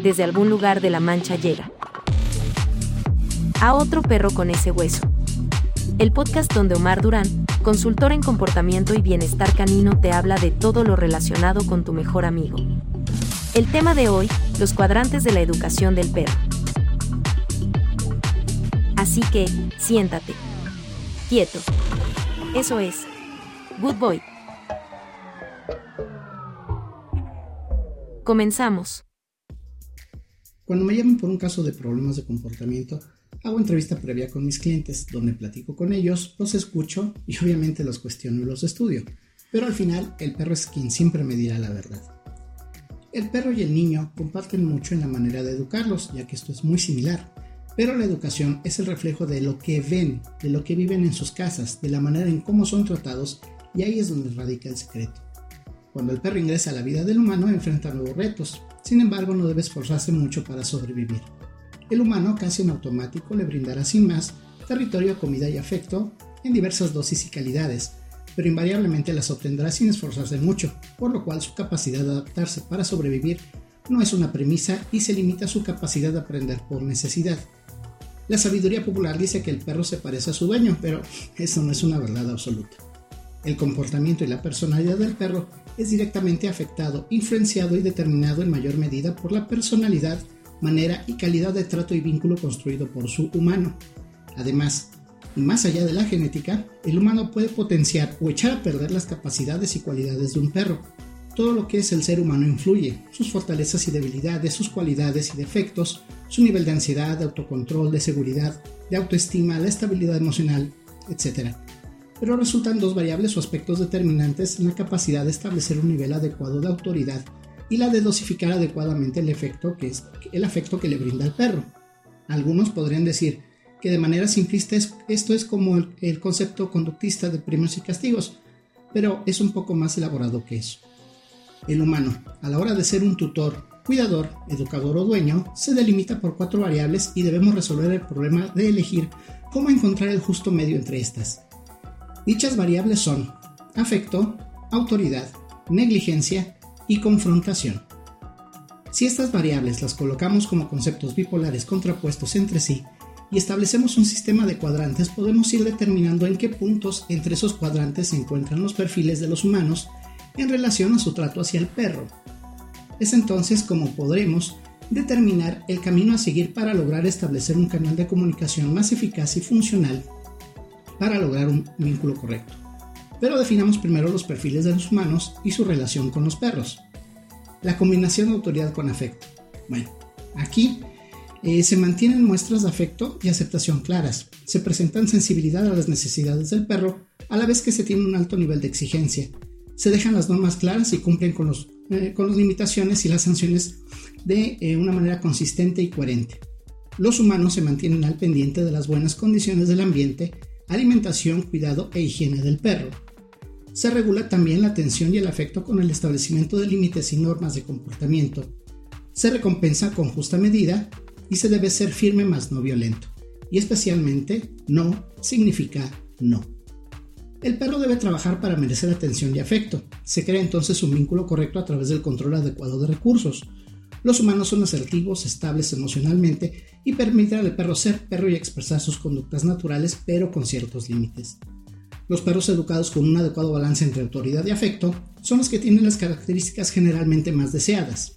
desde algún lugar de la mancha llega. A otro perro con ese hueso. El podcast donde Omar Durán, consultor en comportamiento y bienestar canino, te habla de todo lo relacionado con tu mejor amigo. El tema de hoy, los cuadrantes de la educación del perro. Así que, siéntate. Quieto. Eso es. Good boy. Comenzamos. Cuando me llaman por un caso de problemas de comportamiento, hago entrevista previa con mis clientes, donde platico con ellos, los escucho y obviamente los cuestiono y los estudio. Pero al final, el perro es quien siempre me dirá la verdad. El perro y el niño comparten mucho en la manera de educarlos, ya que esto es muy similar. Pero la educación es el reflejo de lo que ven, de lo que viven en sus casas, de la manera en cómo son tratados, y ahí es donde radica el secreto. Cuando el perro ingresa a la vida del humano enfrenta nuevos retos, sin embargo no debe esforzarse mucho para sobrevivir. El humano casi en automático le brindará sin más territorio, comida y afecto en diversas dosis y calidades, pero invariablemente las obtendrá sin esforzarse mucho, por lo cual su capacidad de adaptarse para sobrevivir no es una premisa y se limita a su capacidad de aprender por necesidad. La sabiduría popular dice que el perro se parece a su dueño, pero eso no es una verdad absoluta. El comportamiento y la personalidad del perro es directamente afectado, influenciado y determinado en mayor medida por la personalidad, manera y calidad de trato y vínculo construido por su humano. Además, y más allá de la genética, el humano puede potenciar o echar a perder las capacidades y cualidades de un perro. Todo lo que es el ser humano influye, sus fortalezas y debilidades, sus cualidades y defectos, su nivel de ansiedad, de autocontrol, de seguridad, de autoestima, la estabilidad emocional, etc pero resultan dos variables o aspectos determinantes en la capacidad de establecer un nivel adecuado de autoridad y la de dosificar adecuadamente el efecto que es el afecto que le brinda al perro. Algunos podrían decir que de manera simplista esto es como el, el concepto conductista de premios y castigos, pero es un poco más elaborado que eso. El humano, a la hora de ser un tutor, cuidador, educador o dueño, se delimita por cuatro variables y debemos resolver el problema de elegir cómo encontrar el justo medio entre estas. Dichas variables son afecto, autoridad, negligencia y confrontación. Si estas variables las colocamos como conceptos bipolares contrapuestos entre sí y establecemos un sistema de cuadrantes, podemos ir determinando en qué puntos entre esos cuadrantes se encuentran los perfiles de los humanos en relación a su trato hacia el perro. Es entonces como podremos determinar el camino a seguir para lograr establecer un canal de comunicación más eficaz y funcional para lograr un vínculo correcto. Pero definamos primero los perfiles de los humanos y su relación con los perros. La combinación de autoridad con afecto. Bueno, aquí eh, se mantienen muestras de afecto y aceptación claras. Se presentan sensibilidad a las necesidades del perro, a la vez que se tiene un alto nivel de exigencia. Se dejan las normas claras y cumplen con, los, eh, con las limitaciones y las sanciones de eh, una manera consistente y coherente. Los humanos se mantienen al pendiente de las buenas condiciones del ambiente alimentación, cuidado e higiene del perro. Se regula también la atención y el afecto con el establecimiento de límites y normas de comportamiento. Se recompensa con justa medida y se debe ser firme más no violento. Y especialmente, no significa no. El perro debe trabajar para merecer atención y afecto. Se crea entonces un vínculo correcto a través del control adecuado de recursos, los humanos son asertivos, estables emocionalmente y permiten al perro ser perro y expresar sus conductas naturales, pero con ciertos límites. Los perros educados con un adecuado balance entre autoridad y afecto son los que tienen las características generalmente más deseadas.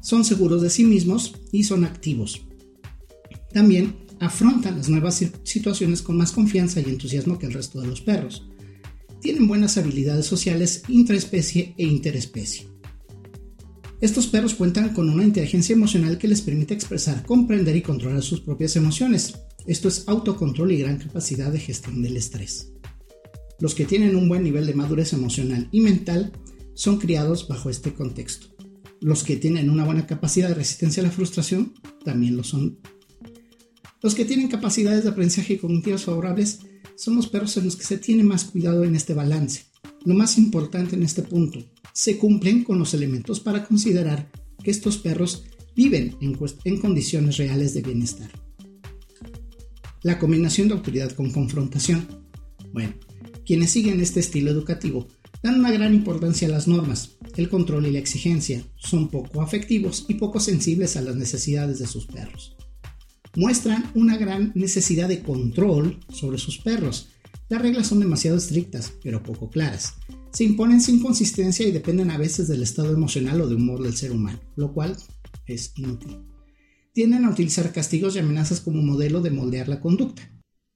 Son seguros de sí mismos y son activos. También afrontan las nuevas situaciones con más confianza y entusiasmo que el resto de los perros. Tienen buenas habilidades sociales intraespecie e interespecie. Estos perros cuentan con una inteligencia emocional que les permite expresar, comprender y controlar sus propias emociones. Esto es autocontrol y gran capacidad de gestión del estrés. Los que tienen un buen nivel de madurez emocional y mental son criados bajo este contexto. Los que tienen una buena capacidad de resistencia a la frustración también lo son. Los que tienen capacidades de aprendizaje cognitivas favorables son los perros en los que se tiene más cuidado en este balance. Lo más importante en este punto, se cumplen con los elementos para considerar que estos perros viven en, condiciones reales de bienestar. La combinación de autoridad con confrontación. Bueno, quienes siguen este estilo educativo Dan una gran importancia a las normas, el control y la exigencia. Son poco afectivos y poco sensibles a las necesidades de sus perros. Muestran una gran necesidad de control sobre sus perros. Las reglas son demasiado estrictas, pero poco claras. Se imponen sin consistencia y dependen a veces del estado emocional o de humor del ser humano, lo cual es inútil. Tienden a utilizar castigos y amenazas como modelo de moldear la conducta.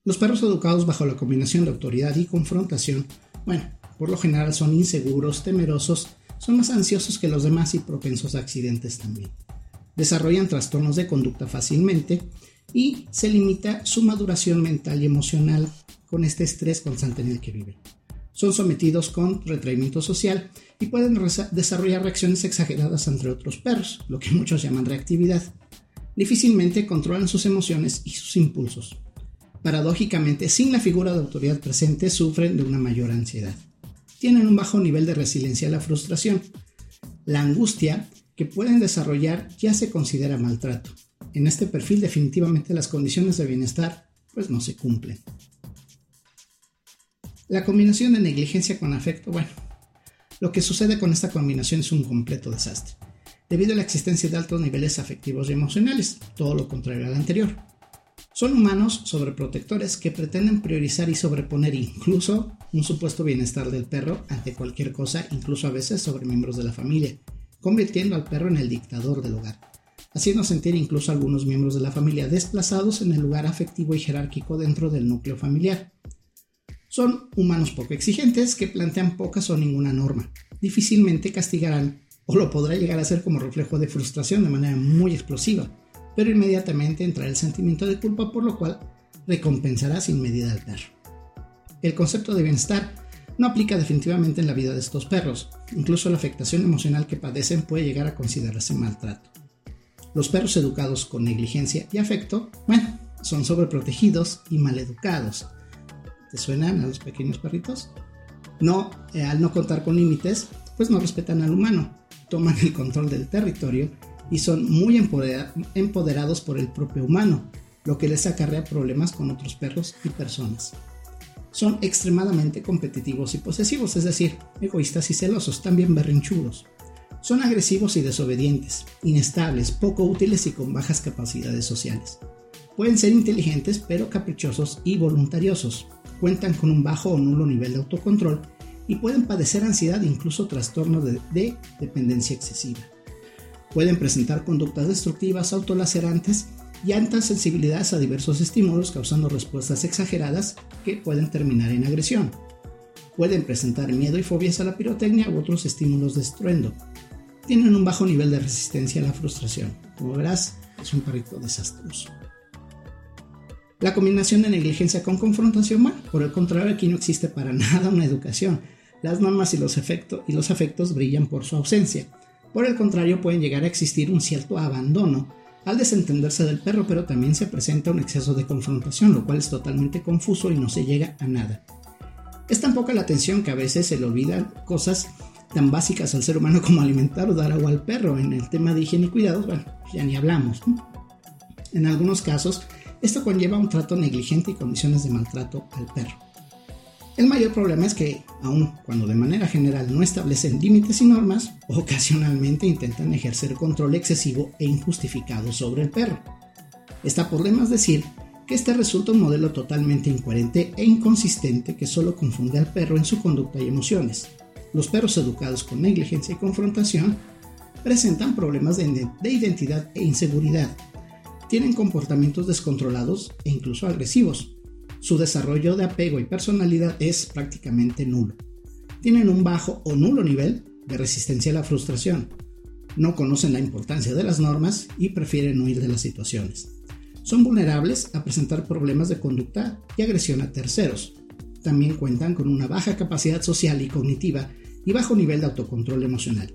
Los perros educados bajo la combinación de autoridad y confrontación, bueno, por lo general son inseguros, temerosos, son más ansiosos que los demás y propensos a accidentes también. Desarrollan trastornos de conducta fácilmente y se limita su maduración mental y emocional con este estrés constante en el que viven. Son sometidos con retraimiento social y pueden desarrollar reacciones exageradas entre otros perros, lo que muchos llaman reactividad. Difícilmente controlan sus emociones y sus impulsos. Paradójicamente, sin la figura de autoridad presente, sufren de una mayor ansiedad tienen un bajo nivel de resiliencia a la frustración. La angustia que pueden desarrollar ya se considera maltrato. En este perfil definitivamente las condiciones de bienestar pues no se cumplen. La combinación de negligencia con afecto, bueno, lo que sucede con esta combinación es un completo desastre, debido a la existencia de altos niveles afectivos y emocionales, todo lo contrario al anterior. Son humanos sobreprotectores que pretenden priorizar y sobreponer incluso un supuesto bienestar del perro ante cualquier cosa, incluso a veces sobre miembros de la familia, convirtiendo al perro en el dictador del hogar, haciendo sentir incluso a algunos miembros de la familia desplazados en el lugar afectivo y jerárquico dentro del núcleo familiar. Son humanos poco exigentes que plantean pocas o ninguna norma. Difícilmente castigarán o lo podrá llegar a hacer como reflejo de frustración de manera muy explosiva pero inmediatamente entrará el sentimiento de culpa por lo cual recompensará sin medida al perro. El concepto de bienestar no aplica definitivamente en la vida de estos perros, incluso la afectación emocional que padecen puede llegar a considerarse maltrato. Los perros educados con negligencia y afecto, bueno, son sobreprotegidos y maleducados. ¿Te suenan a los pequeños perritos? No, eh, al no contar con límites, pues no respetan al humano, toman el control del territorio y son muy empoderados por el propio humano, lo que les acarrea problemas con otros perros y personas. Son extremadamente competitivos y posesivos, es decir, egoístas y celosos, también berrinchudos. Son agresivos y desobedientes, inestables, poco útiles y con bajas capacidades sociales. Pueden ser inteligentes pero caprichosos y voluntariosos. Cuentan con un bajo o nulo nivel de autocontrol y pueden padecer ansiedad e incluso trastorno de dependencia excesiva. Pueden presentar conductas destructivas, autolacerantes y altas sensibilidades a diversos estímulos, causando respuestas exageradas que pueden terminar en agresión. Pueden presentar miedo y fobias a la pirotecnia u otros estímulos de estruendo. Tienen un bajo nivel de resistencia a la frustración. Como verás, es un perrito desastroso. La combinación de negligencia con confrontación, bueno, por el contrario, aquí no existe para nada una educación. Las normas y los, efectos, y los afectos brillan por su ausencia. Por el contrario, pueden llegar a existir un cierto abandono al desentenderse del perro, pero también se presenta un exceso de confrontación, lo cual es totalmente confuso y no se llega a nada. Es tan poca la atención que a veces se le olvidan cosas tan básicas al ser humano como alimentar o dar agua al perro. En el tema de higiene y cuidados, bueno, ya ni hablamos. En algunos casos, esto conlleva un trato negligente y condiciones de maltrato al perro. El mayor problema es que, aun cuando de manera general no establecen límites y normas, ocasionalmente intentan ejercer control excesivo e injustificado sobre el perro. Está por demás decir que este resulta un modelo totalmente incoherente e inconsistente que solo confunde al perro en su conducta y emociones. Los perros educados con negligencia y confrontación presentan problemas de, de identidad e inseguridad. Tienen comportamientos descontrolados e incluso agresivos, su desarrollo de apego y personalidad es prácticamente nulo. Tienen un bajo o nulo nivel de resistencia a la frustración. No conocen la importancia de las normas y prefieren huir de las situaciones. Son vulnerables a presentar problemas de conducta y agresión a terceros. También cuentan con una baja capacidad social y cognitiva y bajo nivel de autocontrol emocional.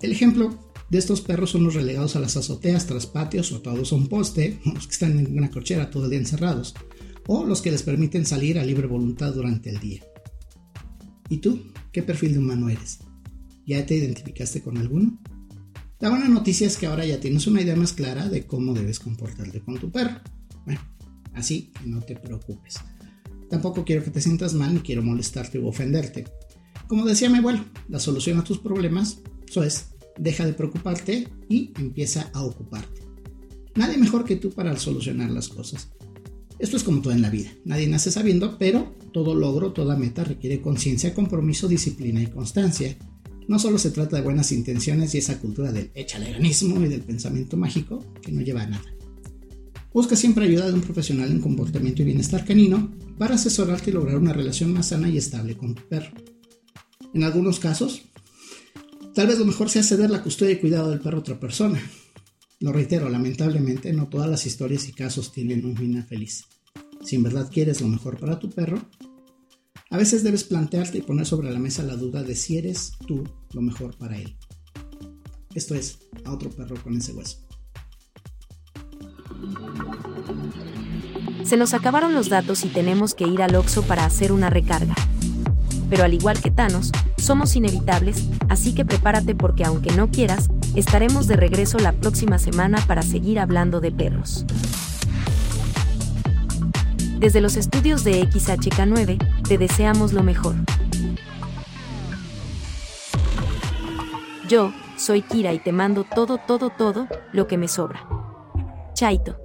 El ejemplo de estos perros son los relegados a las azoteas tras patios o atados a un poste, los que están en una cochera todo el día encerrados, o los que les permiten salir a libre voluntad durante el día. ¿Y tú? ¿Qué perfil de humano eres? ¿Ya te identificaste con alguno? La buena noticia es que ahora ya tienes una idea más clara de cómo debes comportarte con tu perro. Bueno, así que no te preocupes. Tampoco quiero que te sientas mal ni quiero molestarte u ofenderte. Como decía mi abuelo, la solución a tus problemas, eso es, deja de preocuparte y empieza a ocuparte. Nadie mejor que tú para solucionar las cosas. Esto es como todo en la vida. Nadie nace sabiendo, pero todo logro, toda meta requiere conciencia, compromiso, disciplina y constancia. No solo se trata de buenas intenciones y esa cultura del echaleganismo y del pensamiento mágico que no lleva a nada. Busca siempre ayuda de un profesional en comportamiento y bienestar canino para asesorarte y lograr una relación más sana y estable con tu perro. En algunos casos, tal vez lo mejor sea ceder la custodia y cuidado del perro a otra persona, lo reitero, lamentablemente no todas las historias y casos tienen un final feliz. Si en verdad quieres lo mejor para tu perro, a veces debes plantearte y poner sobre la mesa la duda de si eres tú lo mejor para él. Esto es, a otro perro con ese hueso. Se nos acabaron los datos y tenemos que ir al Oxo para hacer una recarga. Pero al igual que Thanos, somos inevitables, así que prepárate porque aunque no quieras, Estaremos de regreso la próxima semana para seguir hablando de perros. Desde los estudios de XHK9, te deseamos lo mejor. Yo, soy Kira y te mando todo, todo, todo, lo que me sobra. Chaito.